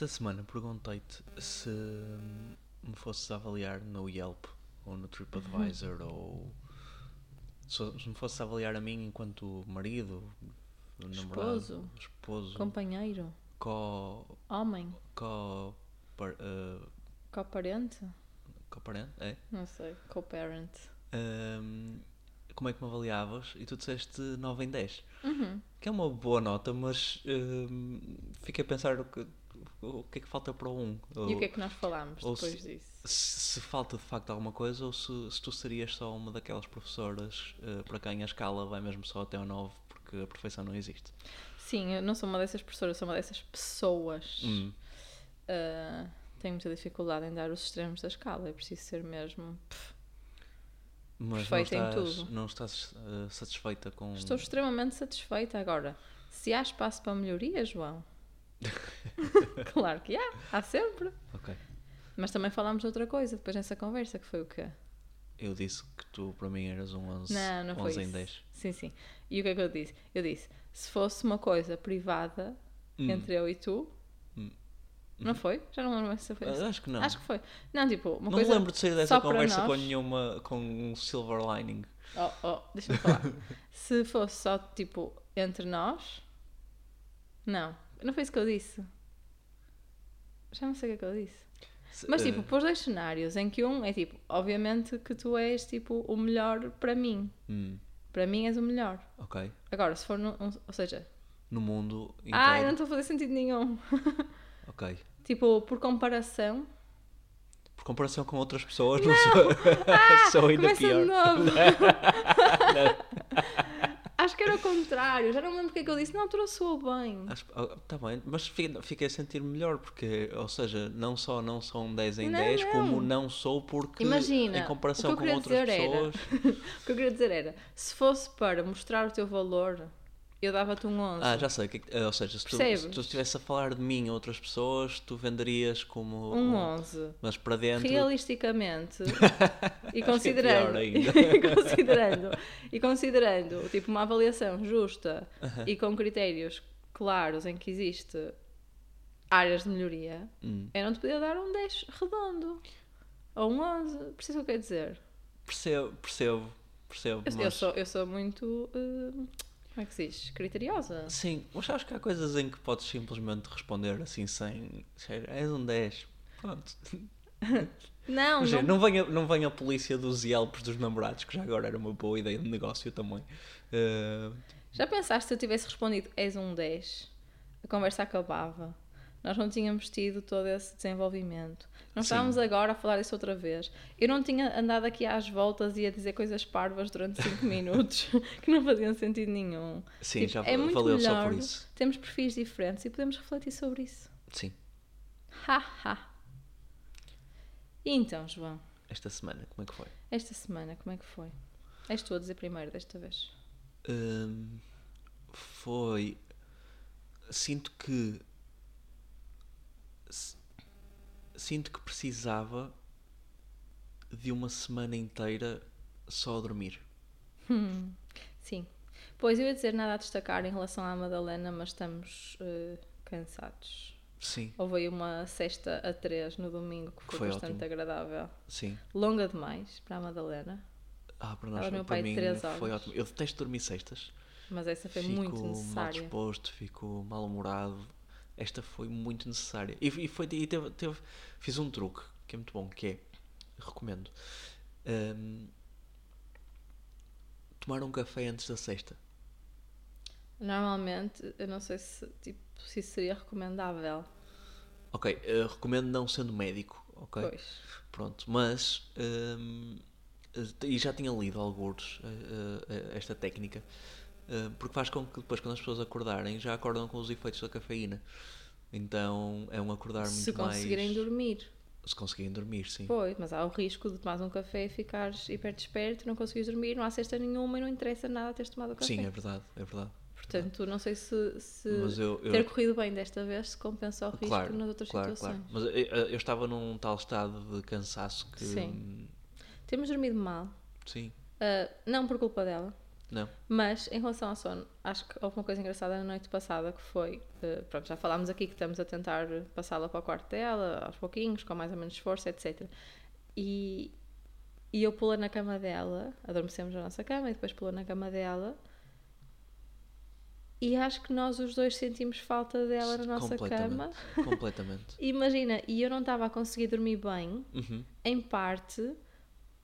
Esta semana perguntei-te se me fosses avaliar no Yelp ou no TripAdvisor ou se me fosses avaliar a mim enquanto marido, namorado, Esposo. esposo, Companheiro. co, Homem. co, par, uh, Co-parente? coparente, é? Não sei. Co-parent. Ahm, como é que me avaliavas? E tu disseste 9 em 10. Uhum. Que é uma boa nota, mas ahm, fiquei a pensar o que, o que é que falta para o 1. E o que é que nós falámos ou depois se- disso? se, se falta de facto alguma coisa ou se, se tu serias só uma daquelas professoras eh, para quem a escala vai mesmo só até ao 9 porque a perfeição não existe. Sim, eu não sou uma dessas professoras, sou uma dessas pessoas. Hum. Ah, tenho muita dificuldade em dar os extremos da escala. É preciso ser mesmo. pff, Mas Perfeita em não estás, tudo. não estás eh, satisfeita com. Estou extremamente satisfeita agora. Se há espaço para melhoria, João. claro que há, há sempre. Ok. Mas também falámos de outra coisa depois nessa conversa, que foi o quê? Eu disse que tu para mim eras um 11, Não, não foi 11 em isso. 10. Sim, sim. E o que é que eu disse? Eu disse, se fosse uma coisa privada Hum. entre eu e tu, Hum. não foi? Já não lembro se foi isso. Acho que não. Acho que foi. Não, tipo, uma não coisa me lembro de sair dessa conversa com nenhuma com um silver lining. Oh, oh, deixa-me falar. Se fosse só tipo entre nós. Não, não foi isso que eu disse. Já não sei o que é que eu disse. Se- Mas eh, tipo, pôs dois cenários em que um é tipo, obviamente que tu és tipo o melhor para mim. hum, Para mim és o melhor. ok. Agora, se for num. um- ou seja, No mundo inteiro. ai, não estou a fazer sentido nenhum. Ok. Tipo, por comparação. Por comparação com outras pessoas, não, sou, sou ainda Começa pior. de novo. Acho que era o contrário. Já não me lembro o que é que eu disse. Na altura soou bem. Está bem, mas fi- fiquei a sentir melhor porque, ou seja, não só não sou um 10 em Não, 10, não. como não sou porque Imagina, em comparação que com outras dizer era- pessoas. O que eu queria dizer era: se fosse para mostrar o teu valor, eu dava-te um 11. Ah, já sei, que, eh, ou seja, se tu, se tu estivesse a falar de mim a outras pessoas, tu venderias como Um 11. mas para dentro Realisticamente, e é considerando, ainda. e considerando, e considerando, tipo, uma avaliação justa e com critérios claros em que existe áreas de melhoria, Hum, eu não te podia dar um 10 redondo. Ou um 11. Preciso o que eu quero dizer. percebo, percebo, percebo. Eu, eu mas- sou, eu sou muito. eh, como é que se diz? Criteriosa. Sim, mas acho que há coisas em que podes simplesmente responder assim sem. És um 10. Pronto. Não, Imagina, não não, venha, não venha a polícia dos Yelps dos namorados, que já agora era uma boa ideia de negócio também. Eh, Já pensaste se eu tivesse respondido és um 10? A conversa acabava. Nós não tínhamos tido todo esse desenvolvimento. Não Sim. estávamos agora a falar isso outra vez. Eu não tinha andado aqui às voltas e a dizer coisas parvas durante 5 minutos que não faziam sentido nenhum. sim, Tipo, já é muito valeu só melhor. por isso. Temos perfis diferentes e podemos refletir sobre isso. Sim, Ha ha. E então, João, esta semana, como é que foi? esta semana como é que foi? És tu a dizer primeiro desta vez. Hum, foi. Sinto que. Sinto que precisava de uma semana inteira só a dormir. Hum, sim. Pois eu ia dizer nada a destacar em relação à Madalena, mas estamos eh, cansados. Sim, Houve aí uma sexta a três no domingo que foi, Foi bastante ótimo. agradável. sim. Longa demais para a Madalena, Ah, para nós, para aí mim três foi horas. ótimo. Eu detesto dormir sextas. mas essa foi fico muito mal necessária. disposto, fico mal-humorado. Esta foi muito necessária. E, e foi, e teve, teve- fiz um truque que é muito bom, que é, recomendo, hum, tomar um café antes da sexta. Normalmente, eu não sei se, tipo, se isso seria recomendável. Ok, eh, recomendo não sendo médico, ok? Pois. Pronto, mas hum, eh, e já tinha lido alguns eh, eh, esta técnica porque faz com que depois quando as pessoas acordarem já acordam com os efeitos da cafeína. Então é um acordar muito Se conseguirem mais dormir. se conseguirem dormir, sim. Pois, mas há o risco de tomar um café e ficares hiper desperto, não conseguires dormir, não há cesta nenhuma e não interessa nada teres tomado o café. Sim, é verdade, é verdade. Portanto, não sei se, se eu- eu- ter corrido bem desta vez se compensa o risco Claro, nas outras claro, situações. claro. Mas eu, eu estava num tal estado de cansaço que Sim. Temos dormido mal. sim. Ah, não por culpa dela. Não. Mas em relação ao sono, acho que houve uma coisa engraçada na noite passada que foi. eh, pronto, já falámos aqui que estamos a tentar passá-la para o quarto dela, aos pouquinhos, com mais ou menos esforço, etc. E, e eu pulei na cama dela, adormecemos na nossa cama e depois pulou na cama dela. E acho que nós os dois sentimos falta dela na nossa cama. Completamente. Completamente. Imagina, e eu não estava a conseguir dormir bem, Uhum. em parte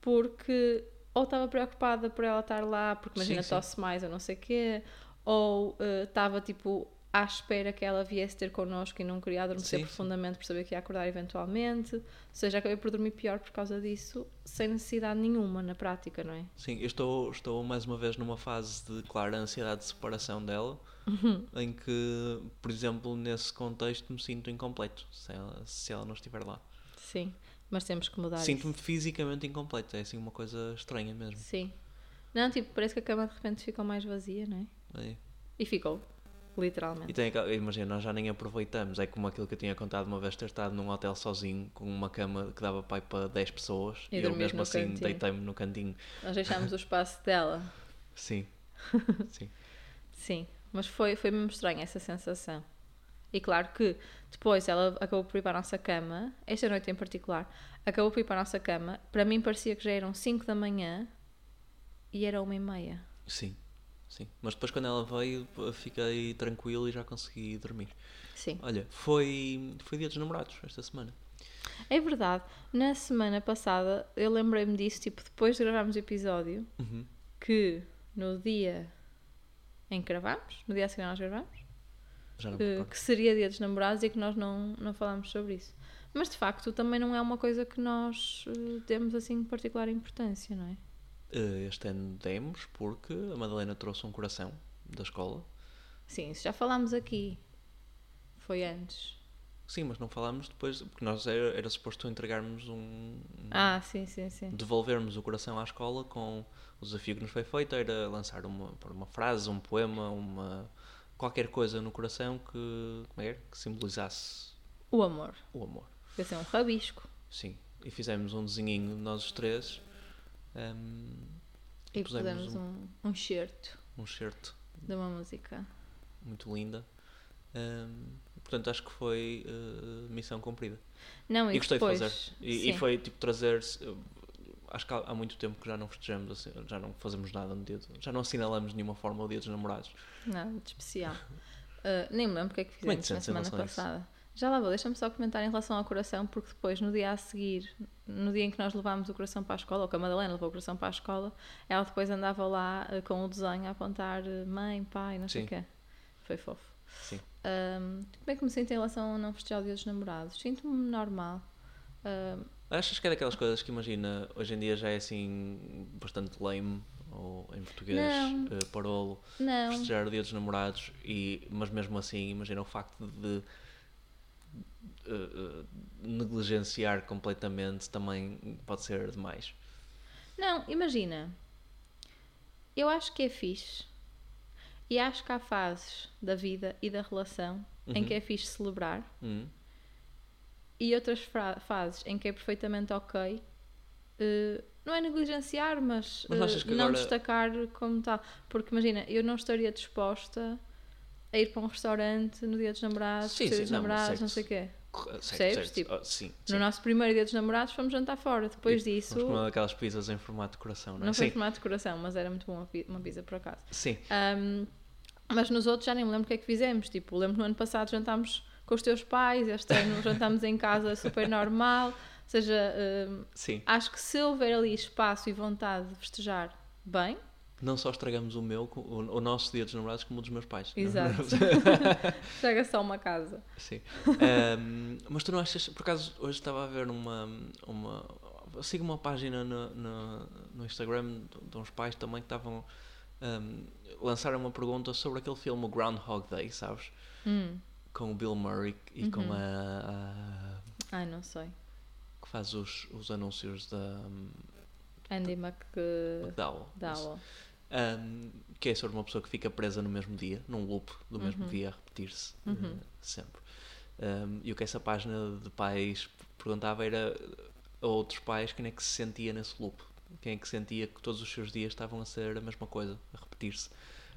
porque ou estava preocupada por ela estar lá, porque imagina Sim, sim. tosse mais ou não sei o quê, ou eh, estava tipo à espera que ela viesse ter connosco e não queria adormecer sim. profundamente por saber que ia acordar eventualmente. Ou seja, acabei por dormir pior por causa disso, sem necessidade nenhuma na prática, não é? Sim, eu estou, estou mais uma vez numa fase de clara ansiedade de separação dela, Uhum. em que, por exemplo, nesse contexto me sinto incompleto se ela, se ela não estiver lá. Sim, mas temos que mudar Sinto-me fisicamente incompleto, é assim uma coisa estranha mesmo. Sim. Não, tipo, parece que a cama de repente ficou mais vazia, não é? É. E ficou, E literalmente. tem aquela, imagina, nós já nem aproveitamos, é como aquilo que eu tinha contado uma vez ter estado num hotel sozinho com uma cama que dava pai para 10 pessoas E e, eu mesmo assim deitei-me no cantinho. Nós deixámos o espaço dela. Sim. Sim. Sim, mas foi, foi mesmo estranho essa sensação. E claro que depois ela acabou por ir para a nossa cama, esta noite em particular, acabou por ir para a nossa cama. Para mim parecia que já eram 5 da manhã e era uma e meia. Sim. Sim. Mas depois quando ela veio fiquei tranquilo e já consegui dormir. Sim. Olha, foi, foi dia dos namorados esta semana. É verdade, na semana passada eu lembrei-me disso, tipo, depois de gravarmos o episódio, Uhum. que no dia em que gravámos, no dia a seguir nós gravámos, que, que seria dia dos namorados e que nós não, não falámos sobre isso. Mas de facto também não é uma coisa que nós eh, temos assim particular importância, não é? Eh, Este ano demos porque a Madalena trouxe um coração da escola. Sim, isso já falámos aqui. Foi antes. Sim, mas não falámos depois, porque nós era, era suposto entregarmos um. Ah, sim, sim, sim. devolvermos o coração à escola com o desafio que nos foi feito era lançar uma, uma frase, um poema, uma qualquer coisa no coração que, é que era? que simbolizasse O amor. o amor. Vai ser um rabisco. Sim. E fizemos um desenhinho nós os três, um, E Pusemos um, um certo um certo de uma música. muito linda. Um, portanto, acho que foi uh, missão cumprida. Não, e, E gostei depois, de fazer. E, e foi tipo trazer. Acho que há, há muito tempo que já não festejamos, assim, já não fazemos nada no dia. já não assinalamos de nenhuma forma o dia dos namorados. Nada de especial. Uh, nem me lembro o que é que fizemos na semana passada. Já lá vou, deixa-me só comentar em relação ao coração, porque depois, no dia a seguir, no dia em que nós levámos o coração para a escola, ou que a Madalena levou o coração para a escola, ela depois andava lá uh, com o desenho a apontar uh, mãe, pai, não sei o quê. Foi fofo. Sim. Um, como é que me sinto em relação ao não festejar o dia dos namorados? Sinto-me normal. Um, Achas que é daquelas coisas que imagina, hoje em dia já é assim bastante lame, ou em português, eh, parolo, não, festejar o dia dos namorados, e, mas mesmo assim, imagina o facto de eh, eh, negligenciar completamente também pode ser demais. Não, imagina. Eu acho que é fixe. E acho que há fases da vida e da relação em Uhum. que é fixe celebrar Hum, e outras fases em que é perfeitamente ok. eh, não é negligenciar, mas, Mas eh, não agora- destacar como tal. Porque imagina, eu não estaria disposta a ir para um restaurante no dia dos namorados, Sim, sim, dos não, namorados, certo. não sei o quê. Percebes? Tipo, Ah, sim, No sim. nosso primeiro dia dos namorados fomos jantar fora. Depois E disso, Vamos comer aquelas pizzas em formato de coração, não é? não foi sim, formato de coração, mas era muito bom uma pizza por acaso. sim. Um, mas nos outros já nem me lembro o que é que fizemos. Tipo, lembro no ano passado jantámos com os teus pais, este ano jantámos em casa super normal. Ou seja, um, sim. acho que se houver ali espaço e vontade de festejar bem, Não só estragamos o meu, o, o nosso dia dos namorados, como o dos meus pais. é? exato. Chega só uma casa. Sim. Ahm, mas tu não achas. Por acaso, hoje estava a ver uma. uma sigo uma página no, no, no Instagram de, uns pais também que estavam. ahm, lançaram uma pergunta sobre aquele filme Groundhog Day, sabes? Hum. Com o Bill Murray e com Uhum. a, a- Ai, não sei. que faz os, os anúncios da um, Andy McDowell. McDowell. Ahm, que é sobre uma pessoa que fica presa no mesmo dia, num loop do mesmo Uhum. dia a repetir-se Uhum. eh, sempre. Ahm, e o que essa página de pais perguntava era a outros pais quem é que se sentia nesse loop. quem é que sentia que todos os seus dias estavam a ser a mesma coisa, a repetir-se.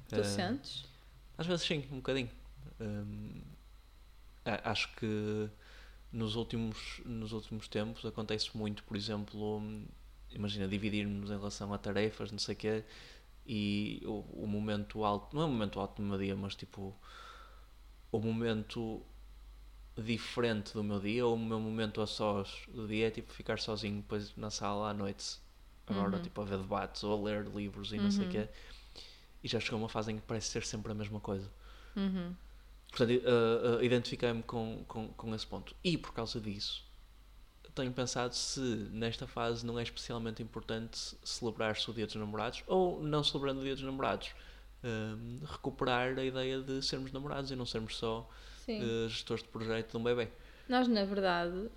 Tu Ah, sentes? Às vezes sim, um bocadinho. A- acho que nos últimos, nos últimos tempos acontece muito, por exemplo, imagina, dividirmos em relação a tarefas, não sei o quê, e o, o momento alto, não é o momento alto do meu dia, mas tipo, o momento diferente do meu dia, ou o meu momento a sós do dia é tipo ficar sozinho depois na sala à noite, agora Uhum. tipo a ver debates ou a ler livros e não sei o Uhum. quê, e já chegou uma fase em que parece ser sempre a mesma coisa. Uhum. Portanto, uh, uh, identifiquei-me com, com, com esse ponto. E por causa disso, tenho pensado se nesta fase não é especialmente importante celebrar-se o Dia dos Namorados ou não celebrando o Dia dos Namorados. um, recuperar a ideia de sermos namorados e não sermos só uh, gestores de projeto de um bebê. Nós, na verdade,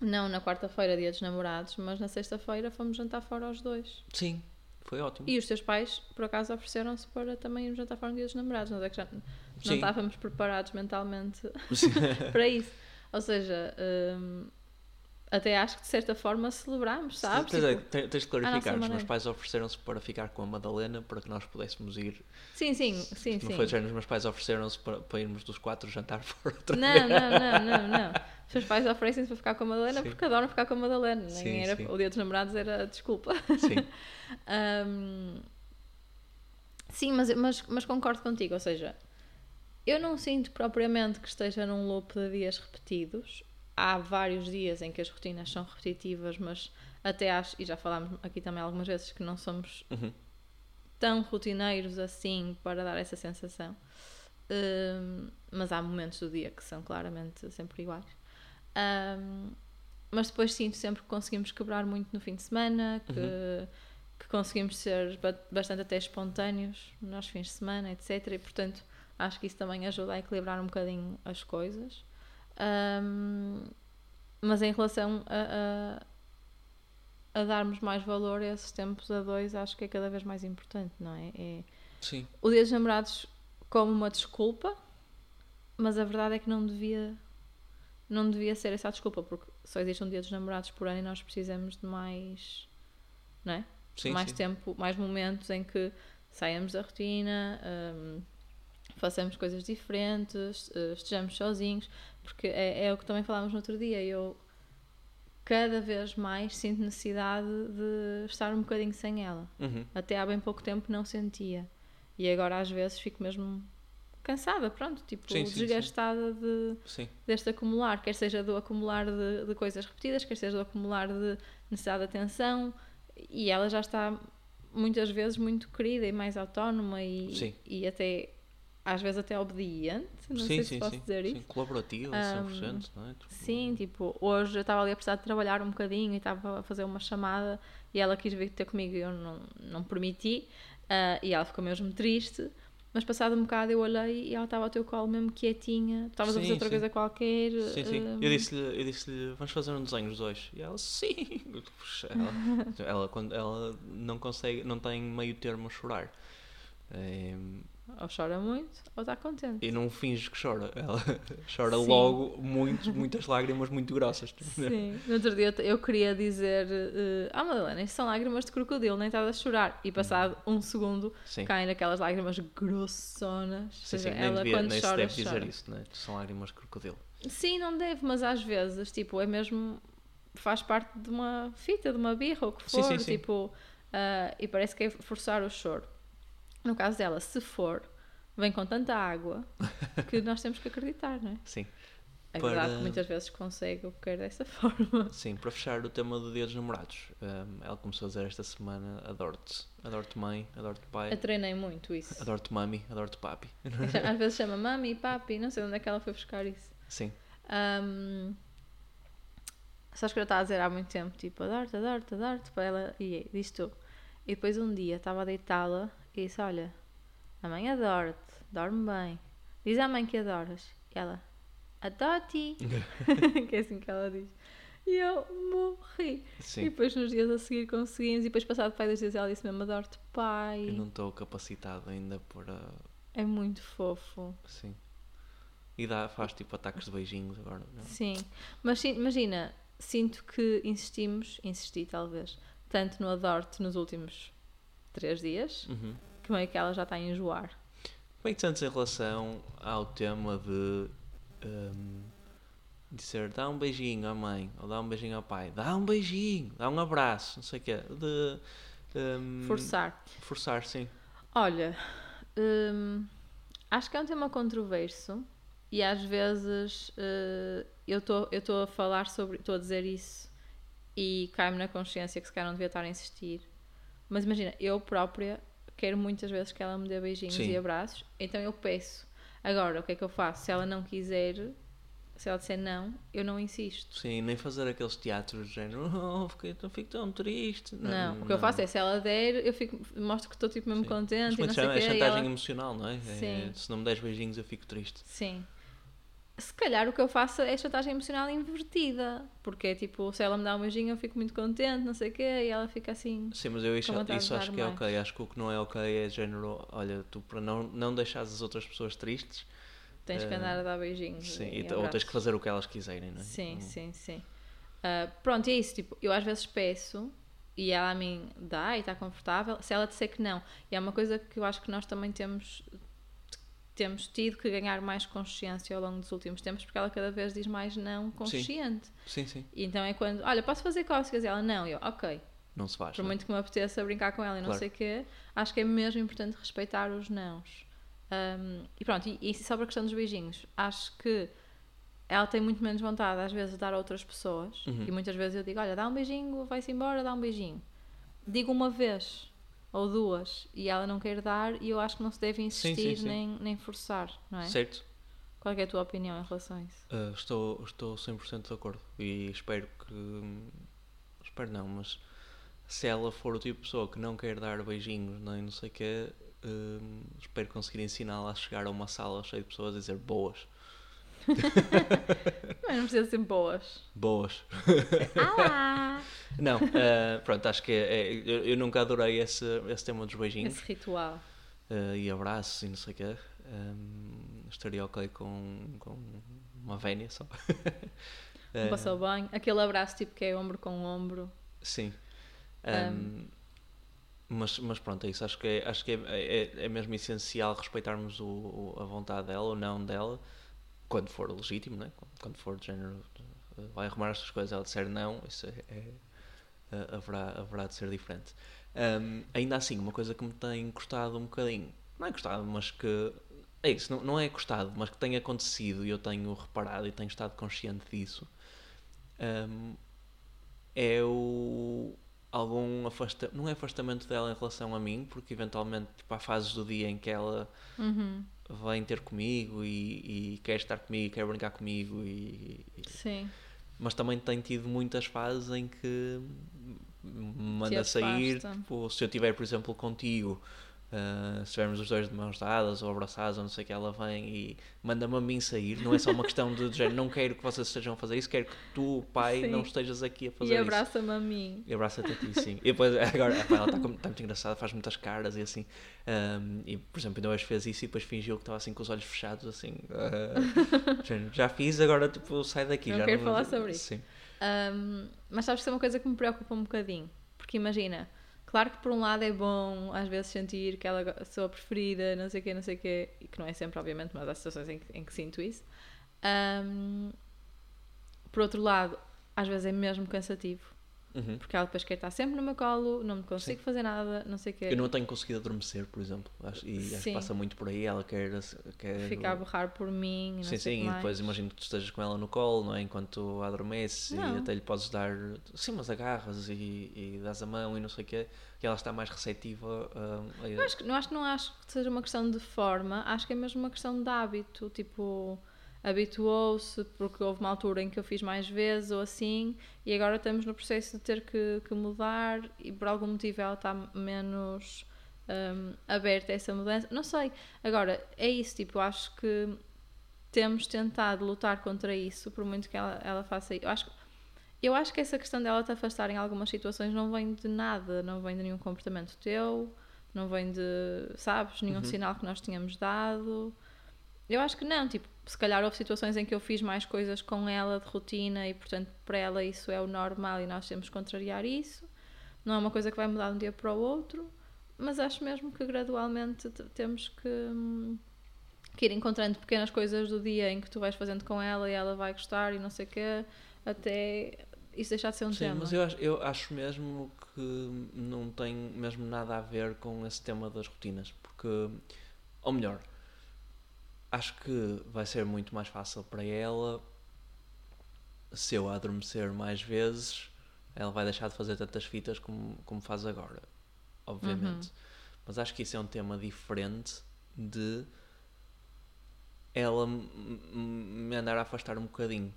não na quarta-feira, dia dos namorados, mas na sexta-feira fomos jantar fora aos dois. Sim, foi ótimo. E os teus pais, por acaso, ofereceram-se para também irmos jantar fora no dia dos namorados. Nós é que já não Sim. estávamos preparados mentalmente para isso. Ou seja, hum, até acho que de certa forma celebramos, sabes? Tens, é, Tipo, te- tens de clarificar, os meus pais ofereceram-se para ficar com a Madalena para que nós pudéssemos ir. sim, sim, sim, Não sim. foi género, os meus pais ofereceram-se para, para irmos dos quatro jantar fora outra Não, vez. não, não, não, não. Os seus pais oferecem-se para ficar com a Madalena Sim. porque adoram ficar com a Madalena. Nem Sim, era, sim. O dia dos namorados era desculpa. Sim. Hum, sim, mas, mas, mas concordo contigo. Ou seja, eu não sinto propriamente que esteja num loop de dias repetidos. Há vários dias em que as rotinas são repetitivas, mas até acho, e já falámos aqui também algumas vezes, que não somos Uhum. tão rotineiros assim para dar essa sensação. Hum, mas há momentos do dia que são claramente sempre iguais. Hum, mas depois sinto sempre que conseguimos quebrar muito no fim de semana, que, que conseguimos ser ba- bastante até espontâneos nos fins de semana, etc. E portanto acho que isso também ajuda a equilibrar um bocadinho as coisas. Hum, mas em relação a, a, a darmos mais valor a esses tempos a dois, acho que é cada vez mais importante, não é? é Sim. o Dia dos Namorados como uma desculpa, mas a verdade é que não devia não devia ser essa a desculpa, porque só existe um Dia dos Namorados por ano e nós precisamos de mais, não é? Sim, mais sim. tempo, mais momentos em que saiamos da rotina, hum, façamos coisas diferentes, eh, estejamos sozinhos, porque é, é o que também falámos no outro dia. Eu cada vez mais sinto necessidade de estar um bocadinho sem ela. Uhum. Até há bem pouco tempo não sentia. E agora às vezes fico mesmo cansada, pronto, tipo Sim, sim, sim. desgastada de, Sim. deste acumular, quer seja do acumular de, de coisas repetidas, quer seja do acumular de necessidade de atenção, e ela já está muitas vezes muito querida e mais autónoma e, e até às vezes até obediente, não sim, sei sim, se posso sim. dizer sim. isso. Colaborativa, 100%, não é? Tipo, Sim, tipo, hoje eu estava ali a precisar de trabalhar um bocadinho e estava a fazer uma chamada e ela quis vir ter comigo e eu não, não permiti ah, e ela ficou mesmo triste. Mas passado um bocado eu olhei e ela estava ao teu colo mesmo quietinha, estavas a fazer Sim, outra sim. coisa qualquer. Sim, sim. Eu disse-lhe, eu disse-lhe, vamos fazer um desenho os dois. E ela, sim. Ela, ela, quando, ela não consegue, não tem meio termo a chorar. É, Ou chora muito ou está contente. e não finge que chora. Ela chora Sim. logo muito, muitas lágrimas muito grossas. Sim. No outro dia eu queria dizer: eh, Ah, Madalena, isto são lágrimas de crocodilo, nem estás a chorar. E passado um segundo Sim. caem naquelas lágrimas grossonas. Sim, seja, sim, ela devia, quando nem se chora, deve dizer chora. isso, né? São lágrimas de crocodilo. Sim, não deve, mas às vezes, tipo, é mesmo. faz parte de uma fita, de uma birra, ou o que for, sim, sim. tipo. ah, e parece que é forçar o choro. No caso dela, se for, vem com tanta água que nós temos que acreditar, não é? Sim. É Para- verdade que muitas vezes consegue o que quer dessa forma. Sim, para fechar o tema do Dia dos Namorados, hum, ela começou a dizer esta semana: adoro-te. Adoro-te, mãe, adoro-te, pai, Eu treinei muito isso. adoro-te, mami, adoro-te, papi. Às vezes chama mami e papi, não sei onde é que ela foi buscar isso. Sim, Ahm, Só que eu estava a dizer há muito tempo, tipo, adoro-te, adoro-te, adoro-te, para ela, e diz tu. E depois um dia estava a deitá-la e disse, olha, a mãe adora-te, dorme bem. Diz à mãe que adoras. E ela, adoro-te, que é assim que ela diz. E eu morri. E sim. depois nos dias a seguir conseguimos, e depois passado pai dois dias ela disse mesmo, adoro-te, pai. Eu não estou capacitado ainda para. É muito fofo. Sim. E dá, faz tipo ataques de beijinhos agora. Não? Sim, mas imagina, sinto que insistimos, insisti talvez, tanto no Adoro-te nos últimos três dias, Uhum. que meio que ela já está a enjoar. Como é que te sentes em relação ao tema de hum, dizer dá um beijinho à mãe ou dá um beijinho ao pai, dá um beijinho, dá um abraço, não sei o quê, de hum, Forçar. forçar, sim. Olha, hum, acho que é um tema controverso e às vezes eh, eu estou a falar sobre, estou a dizer isso e cai-me na consciência que se calhar não devia estar a insistir. Mas imagina, eu própria quero muitas vezes que ela me dê beijinhos Sim. e abraços, então eu peço. Agora, o que é que eu faço? Se ela não quiser, se ela disser não, eu não insisto. Sim, nem fazer aqueles teatros de género, oh, fiquei, fico tão triste. Não, o que eu faço é se ela der, eu fico, mostro que estou tipo mesmo Sim. contente Mas e não é sei chama? É chantagem ela- emocional, não é? É, Sim. Se não me des beijinhos eu fico triste. Sim. Se calhar o que eu faço é chantagem emocional invertida. Porque é tipo, se ela me dá um beijinho eu fico muito contente, não sei o quê, e ela fica assim. Sim, mas eu isso, isso acho que é ok. Acho que o que não é ok é género, olha, tu para não, não deixares as outras pessoas tristes, Tens que Eh, andar a dar beijinhos. sim, e e, ou tens que fazer o que elas quiserem, não é? Sim, Não- sim, sim. Ah, pronto, e é isso. Tipo, eu às vezes peço e ela a mim dá e está confortável. Se ela disser que não, e é uma coisa que eu acho que nós também temos temos tido que ganhar mais consciência ao longo dos últimos tempos porque ela cada vez diz mais não consciente. Sim, sim. E então é quando, olha, posso fazer cócegas? E ela, não. E eu, ok. Não se faz. Por não é? muito que me apeteça brincar com ela e não Claro. sei o quê, acho que é mesmo importante respeitar os nãos. Um, e pronto, e, e sobre a questão dos beijinhos, acho que ela tem muito menos vontade às vezes de dar a outras pessoas Uhum. e muitas vezes eu digo, olha, dá um beijinho, vai-se embora, dá um beijinho. Digo uma vez ou duas e ela não quer dar e eu acho que não se deve insistir sim. Nem, nem forçar, não é? Certo? Qual é, é a tua opinião em relação a isso? Uh, estou, estou 100% de acordo. E espero que. Espero não, mas se ela for o tipo de pessoa que não quer dar beijinhos nem não sei o quê, hum, espero conseguir ensiná-la a chegar a uma sala cheia de pessoas a dizer boas. Mas não precisa ser boas. Boas. Ah! Não, uh, pronto, acho que é, é- eu, eu nunca adorei esse, esse tema dos beijinhos Esse ritual. uh, e abraços e não sei o quê. Um, estaria ok com, com uma vénia só. Um passou bem. Aquele abraço tipo que é ombro com ombro. Sim. Um, mas, mas pronto, é isso. Acho que é, acho que é, é, é mesmo essencial respeitarmos o, o- a vontade dela ou não dela, quando for legítimo, né? quando for de género, vai arrumar estas coisas, ela disser não, isso é, é- uh, haverá, haverá de ser diferente. Um, ainda assim, uma coisa que me tem custado um bocadinho, não é custado, mas que é isso, não, não é custado, mas que tem acontecido e eu tenho reparado e tenho estado consciente disso. um, é o algum afastamento, não é afastamento dela em relação a mim, porque eventualmente tipo, há fases do dia em que ela Uhum. Vem ter comigo e, e quer estar comigo, quer brincar comigo, e, e- Sim. mas também tem tido muitas fases em que me manda sair, tipo, se eu estiver, por exemplo, contigo, ah, se estivermos os dois de mãos dadas ou abraçados ou não sei o que, ela vem e manda-me a mim sair, não é só uma questão de, de género, não quero que vocês estejam a fazer isso, quero que tu, pai, Sim. não estejas aqui a fazer E isso. abraça-me a mim. E abraça-te a ti, sim. E depois, agora, epá, ela está muito engraçada, faz muitas caras e assim. Ahm, e, por exemplo, ainda hoje fez isso e depois fingiu que estava assim com os olhos fechados, assim. ah, género, já fiz, agora tipo, sai daqui. Não já quero falar sobre isso. Sim. Um, mas sabes que isso é uma coisa que me preocupa um bocadinho. Porque imagina, claro que por um lado é bom às vezes sentir que ela é a sua preferida, não sei o quê, não sei o quê, e que não é sempre, obviamente, mas há situações em que, em que sinto isso. Um, por outro lado, às vezes é mesmo cansativo. Uhum. Porque ela depois quer estar sempre no meu colo, não me consigo fazer nada, não sei o quê. Eu não tenho conseguido adormecer, por exemplo. Acho, e acho que Sim. passa muito por aí. Ela quer. quer Fica a berrar por mim, Sim, sim, que e depois imagino que tu estejas com ela no colo, não é? Enquanto adormece Não. e até lhe podes dar. Sim, mas agarras e, e dás a mão e não sei o quê. E ela está mais receptiva a. a- Não acho, que- não acho que não acho que seja uma questão de forma, acho que é mesmo uma questão de hábito, tipo, habituou-se porque houve uma altura em que eu fiz mais vezes ou assim e agora estamos no processo de ter que, que mudar e por algum motivo ela está menos hum, aberta a essa mudança. Não sei. Agora, é isso, tipo, eu acho que temos tentado lutar contra isso, por muito que ela, ela faça isso. Eu acho, eu acho que essa questão dela te afastar em algumas situações não vem de nada, não vem de nenhum comportamento teu, não vem de, sabes, nenhum Uhum. sinal que nós tínhamos dado. Eu acho que não, tipo, se calhar houve situações em que eu fiz mais coisas com ela de rotina e, portanto, para ela isso é o normal e nós temos que contrariar isso. Não é uma coisa que vai mudar de um dia para o outro, mas acho mesmo que gradualmente temos que, hum, que ir encontrando pequenas coisas do dia em que tu vais fazendo com ela e ela vai gostar e não sei o quê, até isso deixar de ser um Sim, tema. mas eu acho, eu acho mesmo que não tem mesmo nada a ver com esse tema das rotinas, porque, ou melhor, acho que vai ser muito mais fácil para ela se eu adormecer mais vezes, ela vai deixar de fazer tantas fitas como, como faz agora, obviamente. Mas acho que isso é um tema diferente de ela me andar a afastar um bocadinho.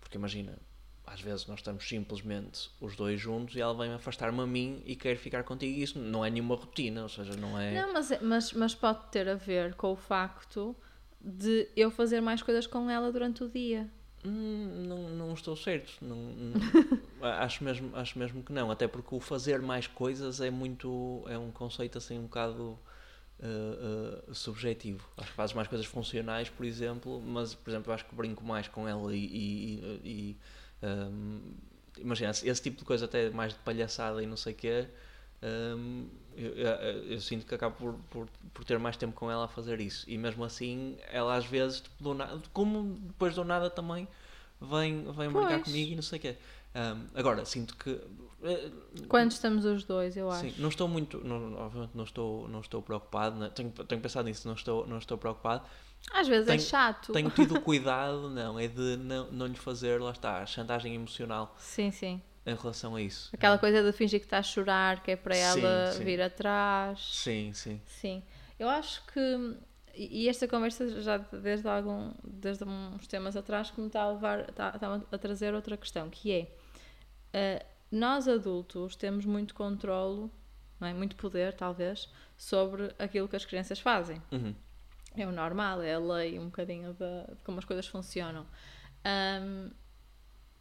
Porque imagina, às vezes nós estamos simplesmente os dois juntos e ela vem afastar-me a mim e quer ficar contigo. E isso não é nenhuma rotina, ou seja, não é. Não, mas, é- mas, mas pode ter a ver com o facto de eu fazer mais coisas com ela durante o dia. Hum, não, não estou certo. Não, não- acho, mesmo, acho mesmo que não. Até porque o fazer mais coisas é muito. é um conceito assim um bocado. uh, uh, subjetivo. Acho que fazes mais coisas funcionais, por exemplo, mas, por exemplo, acho que brinco mais com ela e. e- e, um, imagina, esse esse tipo de coisa, até mais de palhaçada e não sei o quê. um, eu, eu- eu sinto que acabo por, por, por ter mais tempo com ela a fazer isso e mesmo assim ela às vezes tipo, do nada, como depois do nada também vem, vem brincar comigo e não sei o quê Um, agora sinto que eh, Quando estamos os dois, eu acho. Sim, não estou muito, não, obviamente não estou, não estou preocupado, né? tenho, tenho pensado nisso, não estou, não estou preocupado. Às vezes é Tenho- chato. Tenho tido cuidado, não, é de não, não lhe fazer, lá está, chantagem emocional Sim, sim. Em relação a isso. Aquela coisa de fingir que está a chorar, que é para Sim, ela sim. vir atrás. Sim, sim. Sim. Eu acho que. E esta conversa já desde, algum, desde uns temas atrás que me está a levar, está, está a trazer outra questão, que é eh, nós adultos temos muito controlo, não é? muito poder talvez, sobre aquilo que as crianças fazem. Uhum. É o normal, é a lei um bocadinho de, de como as coisas funcionam. Ahm,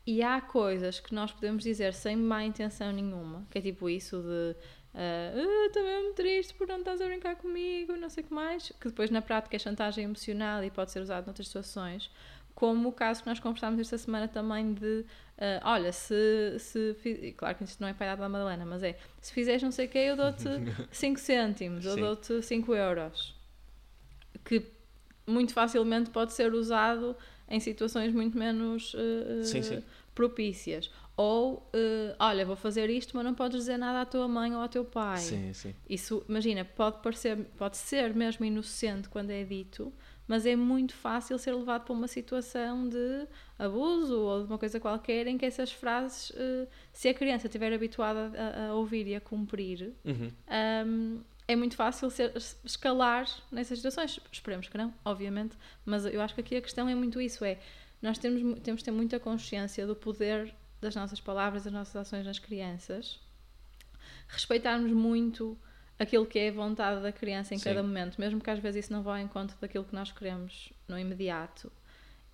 e há coisas que nós podemos dizer sem má intenção nenhuma, que é tipo isso de ah, "Ah, estou mesmo triste por não estás a brincar comigo, não sei o que mais, que depois na prática é chantagem emocional e pode ser usado noutras situações, como o caso que nós conversámos esta semana também de ah, olha, se, se claro que isto não é para a da Madalena, mas é se fizeres não sei o que, eu dou-te 5 cêntimos, eu dou-te 5 euros que muito facilmente pode ser usado em situações muito menos eh, Sim, sim. propícias. Ou, eh, olha, vou fazer isto, mas não podes dizer nada à tua mãe ou ao teu pai. Sim, sim. Isso, imagina, pode, parecer, pode ser mesmo inocente quando é dito, mas é muito fácil ser levado para uma situação de abuso ou de uma coisa qualquer em que essas frases, se a criança estiver habituada a, a ouvir e a cumprir, Uhum. um, é muito fácil ser, escalar nessas situações. Esperemos que não, obviamente, mas eu acho que aqui a questão é muito isso: é nós temos, temos de ter muita consciência do poder das nossas palavras, das nossas ações nas crianças, respeitarmos muito aquilo que é a vontade da criança em Sim. cada momento, mesmo que às vezes isso não vá ao encontro daquilo que nós queremos no imediato,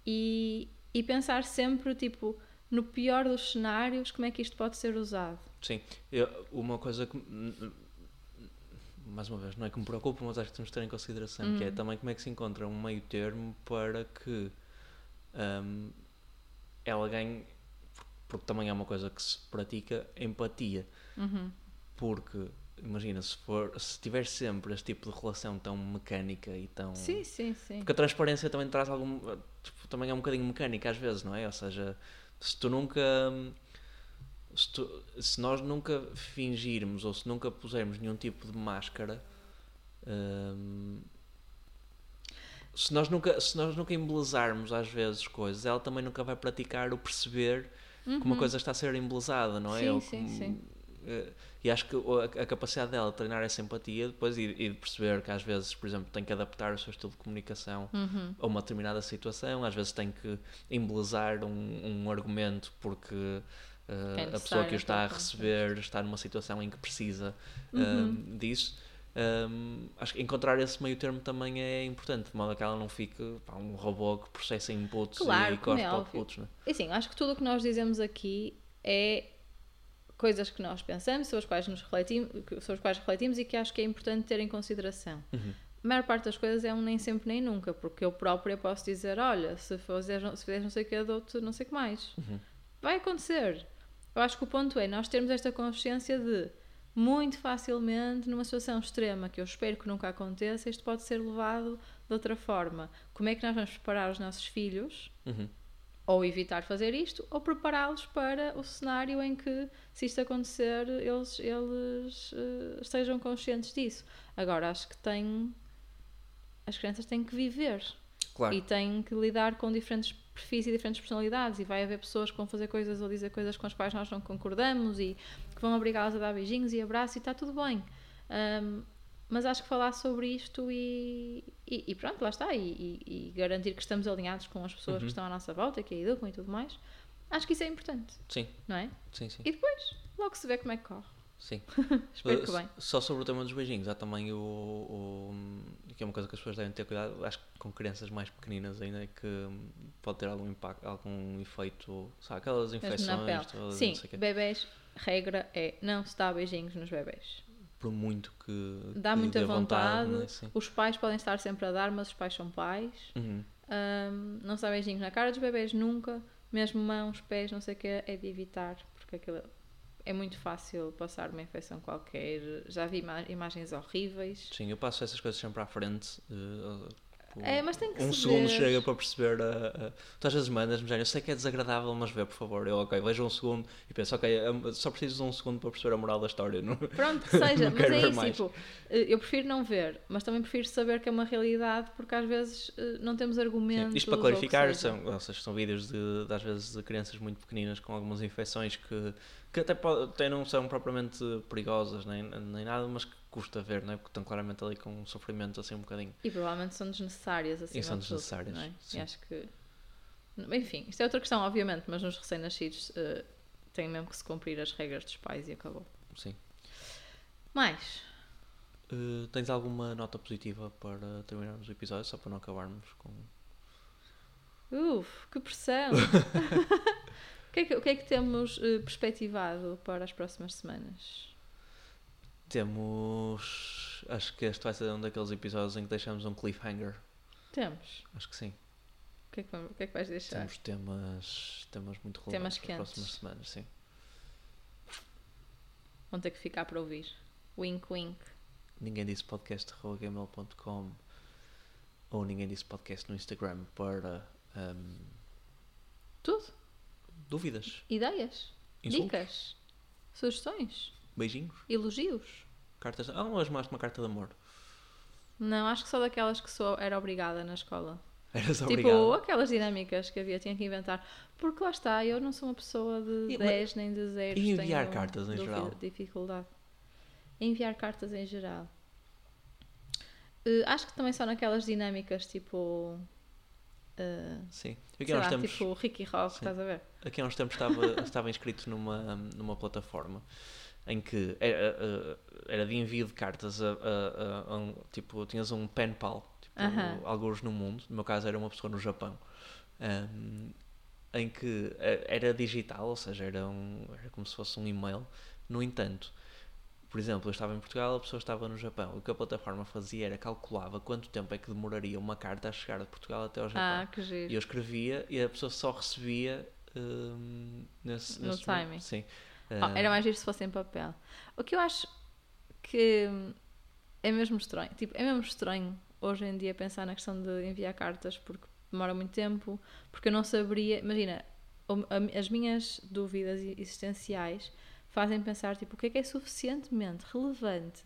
e, e pensar sempre, tipo, no pior dos cenários, como é que isto pode ser usado. Sim. Eu- uma coisa que. Mais uma vez, não é que me preocupa, mas acho que temos de ter em consideração que é também como é que se encontra um meio termo para que hum, ela ganhe, porque também é uma coisa que se pratica, empatia. Uhum. Porque, imagina, se, for, se tiver sempre este tipo de relação tão mecânica e tão. Sim, sim, sim. Porque a transparência também traz algum. tipo, também é um bocadinho mecânica às vezes, não é? Ou seja, se tu nunca. Se, tu- se nós nunca fingirmos ou se nunca pusermos nenhum tipo de máscara. hum, se nós, nunca, se nós nunca embelezarmos às vezes coisas, ela também nunca vai praticar o perceber que uma coisa está a ser embelezada, não é? Sim, Ou sim, sim. eh, E acho que a capacidade dela de treinar essa empatia depois e, e de perceber que às vezes, por exemplo, tem que adaptar o seu estilo de comunicação Uhum. a uma determinada situação, às vezes tem que embelezar um, um argumento porque É a pessoa que o está a naquele receber está numa situação em que precisa Uhum. eh, disso. Um, acho que encontrar esse meio termo também é importante, de modo a que ela não fique pá, um robô que processa inputs Claro, e cospe é outputs. Né? E assim, acho que tudo o que nós dizemos aqui é coisas que nós pensamos, sobre as quais nos refletimos, sobre as quais refletimos e que acho que é importante ter em consideração. Uhum. A maior parte das coisas é um nem sempre nem nunca, porque eu própria posso dizer, olha, se fizeres, se fizeres não sei o que, dou-te não sei o que mais. Uhum. Vai acontecer. eu acho que o ponto é nós termos esta consciência de muito facilmente, numa situação extrema que eu espero que nunca aconteça, isto pode ser levado de outra forma. Como é que nós vamos preparar os nossos filhos? Uhum. Ou evitar fazer isto, ou prepará-los para o cenário em que, se isto acontecer, eles, eles uh, estejam conscientes disso. Agora, acho que tem. As crianças têm que viver. Claro. E têm que lidar com diferentes perfis e diferentes personalidades. E vai haver pessoas que vão fazer coisas ou dizer coisas com as quais nós não concordamos e que vão obrigá-las a dar beijinhos e abraços e está tudo bem. Um, mas acho que falar sobre isto e, e, e pronto, lá está, e, e, garantir que estamos alinhados com as pessoas Uhum. que estão à nossa volta, que a educam e tudo mais, acho que isso é importante, Sim, não é? sim, sim. E depois, logo se vê como é que corre. sim. Espero que Uh, bem. Só sobre o tema dos beijinhos, há também o, o- que é uma coisa que as pessoas devem ter cuidado, acho que com crianças mais pequeninas ainda, que hum, pode ter algum impacto, algum efeito, sabe, aquelas infecções todas, Sim, bebés, regra é não se dá beijinhos nos bebés. por muito que Dá que muita vontade. não é? Os pais podem estar sempre a dar, mas os pais são pais. Uhum. Ahm, não se dá beijinhos na cara dos bebés nunca, mesmo mãos, pés, não sei o que, é de evitar, porque aquilo é muito fácil passar uma infecção qualquer. Já vi ima- imagens horríveis. Sim, eu passo essas coisas sempre à frente. eh, por- É, mas tem que um se segundo ver. chega para perceber. A, a... Tu às vezes mandas-me, já, eu sei que é desagradável, mas vê, por favor. Eu, ok, vejo um segundo e penso, ok, eh, só preciso de um segundo para perceber a moral da história. Não? Pronto, que seja, mas é isso, mais. tipo, eh, eu prefiro não ver, mas também prefiro saber que é uma realidade, porque às vezes eh, não temos argumentos. Sim, Isto para clarificar, são, ou seja, são vídeos de, de, às vezes de crianças muito pequeninas com algumas infecções que, que até, pode, até não são propriamente perigosas nem, nem nada, mas que custa ver, não é? porque estão claramente ali com um sofrimento assim um bocadinho. E provavelmente são desnecessárias, assim. E são desnecessárias, Não é? E acho que. Enfim, isto é outra questão, obviamente, mas nos recém-nascidos eh, tem mesmo que se cumprir as regras dos pais e acabou. Sim. Mais. Eh, tens alguma nota positiva para terminarmos o episódio, só para não acabarmos com. Uf, que pressão! o, que é que, que é que temos eh, perspectivado para as próximas semanas? Temos. Acho que este vai ser um daqueles episódios em que deixamos um cliffhanger. Temos. Acho que sim. O que é que, vamos- o que, é que vais deixar? Temos temas, temas muito Temas relevantes para as próximas semanas, sim. Vão ter que ficar para ouvir. Wink, wink. Ninguém disse podcast.gmail.com ou ninguém disse podcast no Instagram para ahm, Tudo. Dúvidas, Ideias. insultos, Dicas. Sugestões. beijinhos, Elogios. cartas. Ah, mas mais uma carta de amor. Não, acho que só daquelas que sou, era obrigada na escola. Eras Tipo, obrigado. aquelas dinâmicas que havia, tinha que inventar. Porque lá está, eu não sou uma pessoa de E- 10 nem de 0. e enviar cartas em geral? Dificuldade. Enviar cartas em geral. Eh, acho que também só naquelas dinâmicas tipo. Eh, Sim. Aqui uns lá, tempos, tipo Ricky estás a ver? aqui há uns tempos estava, estava inscrito numa, numa plataforma em que era, eh, era de envio de cartas a, a- a- a um- tipo, tinhas um pen pal, tipo, Aham. alguns no mundo, no meu caso era uma pessoa no Japão, ahm, em que eh, era digital, ou seja, era, um, era como se fosse um e-mail. No entanto, por exemplo, eu estava em Portugal, a pessoa estava no Japão. O que a plataforma fazia era calculava quanto tempo é que demoraria uma carta a chegar de Portugal até ao Japão. Ah, que E giro. eu escrevia e a pessoa só recebia hum, nesse, No nesse timing. Sim. Oh, Ah, era mais giro se fosse em papel. O que eu acho que é mesmo estranho. Tipo, é mesmo estranho hoje em dia pensar na questão de enviar cartas porque demora muito tempo, porque eu não saberia. Imagina, as minhas dúvidas e- existenciais fazem pensar tipo, o que é que é suficientemente relevante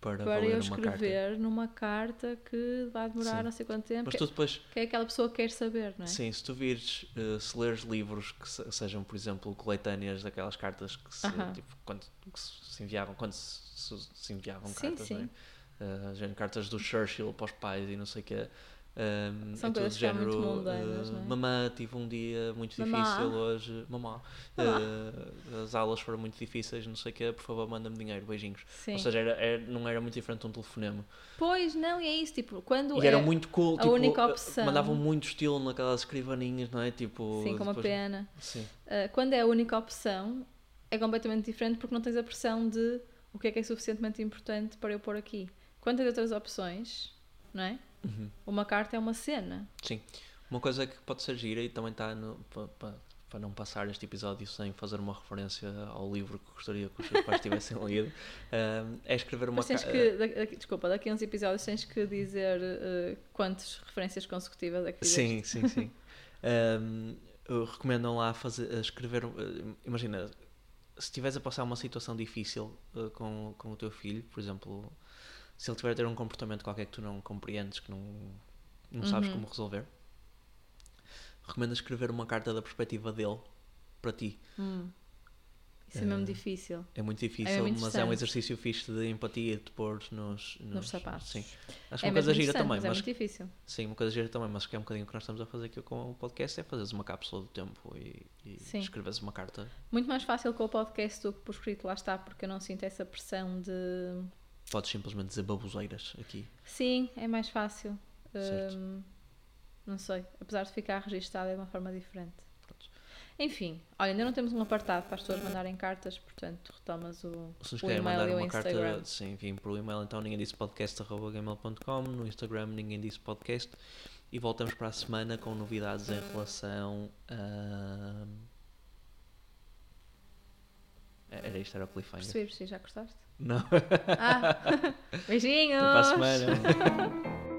para, para eu uma carta. escrever numa carta que vai demorar Sim. não sei quanto tempo, Mas que, tu depois, que é aquela pessoa que quer saber, não é? sim, se tu vires, eh, se leres livros que se- sejam, por exemplo, coletâneas daquelas cartas que se, Aham. tipo, quando, que se enviavam, quando se, se- enviavam Sim, cartas, sim. é? Eh, género, cartas do Churchill para os pais e não sei o quê. Um, São é coisas que são muito género, mundanas, eh, não é? Mamã, tive um dia muito Mamá. difícil hoje. Mamá, Mamá. eh, as aulas foram muito difíceis, não sei o quê, por favor, manda-me dinheiro, beijinhos. Sim. Ou seja, era, era- não era muito diferente de um telefonema. Pois, não, e é isso, tipo, quando E era é- muito cool, a tipo, única eh, opção- mandavam muito estilo naquelas escrivaninhas, não é? Tipo, Sim, com uma depois- pena. Sim, Uh, quando é a única opção, é completamente diferente porque não tens a pressão de o que é que é suficientemente importante para eu pôr aqui. Quando tens outras opções, não é? Uhum. Uma carta é uma cena. sim. Uma coisa que pode ser gira e também está para não passar este episódio sem fazer uma referência ao livro que gostaria que os seus pais tivessem lido, uh, é escrever uma Mas tens ca- que, daqui- desculpa, daqui a uns episódios tens que dizer uh, quantas referências consecutivas é que fizeste. Sim, sim, sim. Um, eu recomendam lá fazer, a escrever. uh, Imagina, se estiveres a passar uma situação difícil uh, com, com o teu filho, por exemplo, se ele tiver a ter um comportamento qualquer que tu não compreendes, que não, não sabes Uhum. como resolver, recomendo escrever uma carta da perspectiva dele para ti. Hum. Isso é mesmo Eh, difícil. É muito difícil, mesmo mas é um exercício fixe de empatia de pôr nos, Nos sapatos. Sim. Acho é uma mesmo coisa gira também, mas é mas muito difícil. Sim, uma coisa gira também, mas que é um bocadinho o que nós estamos a fazer aqui com o podcast, é fazeres uma cápsula do tempo e, e escreveres uma carta. Muito mais fácil com o podcast do que por escrito, lá está, porque eu não sinto essa pressão de. Podes simplesmente dizer baboseiras aqui. Sim, é mais fácil. Hum, não sei, apesar de ficar registado é de uma forma diferente. Pronto. Enfim, olha, ainda não temos um apartado para as pessoas mandarem cartas, portanto, retomas o, Se nos querem mandar uma Instagram. carta, sim, enviem por e-mail, então ninguém disse podcast.gmail.com, no Instagram ninguém disse podcast e voltamos para a semana com novidades em relação a. Era isto, era o cliffhanger. Percebi, já gostaste? Não, Ah, beijinhos! até para a semana.